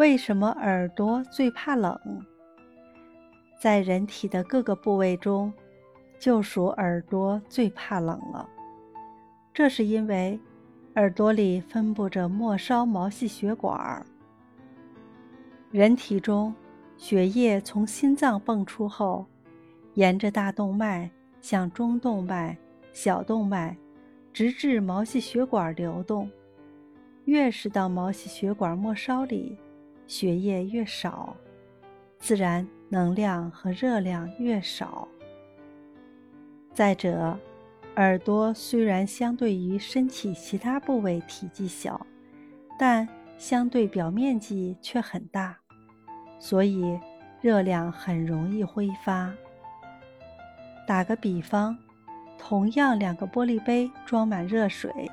为什么耳朵最怕冷？在人体的各个部位中，就属耳朵最怕冷了。这是因为耳朵里分布着末梢毛细血管。人体中血液从心脏泵出后，沿着大动脉向中动脉、小动脉，直至毛细血管流动。越是到毛细血管末梢里，血液越少，自然能量和热量越少。再者，耳朵虽然相对于身体其他部位体积小，但相对表面积却很大，所以热量很容易挥发。打个比方，同样两个玻璃杯装满热水，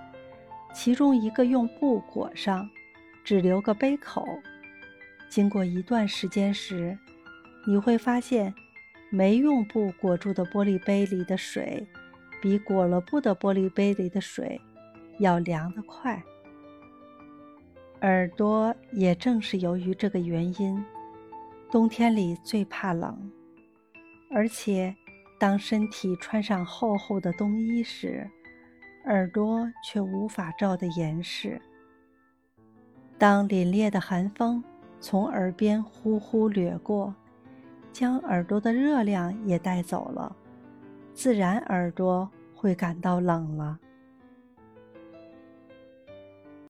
其中一个用布裹上，只留个杯口。经过一段时间时，你会发现，没用布裹住的玻璃杯里的水，比裹了布的玻璃杯里的水要凉得快。耳朵也正是由于这个原因，冬天里最怕冷，而且当身体穿上厚厚的冬衣时，耳朵却无法照得严实。当凛冽的寒风。从耳边呼呼掠过，将耳朵的热量也带走了，自然耳朵会感到冷了。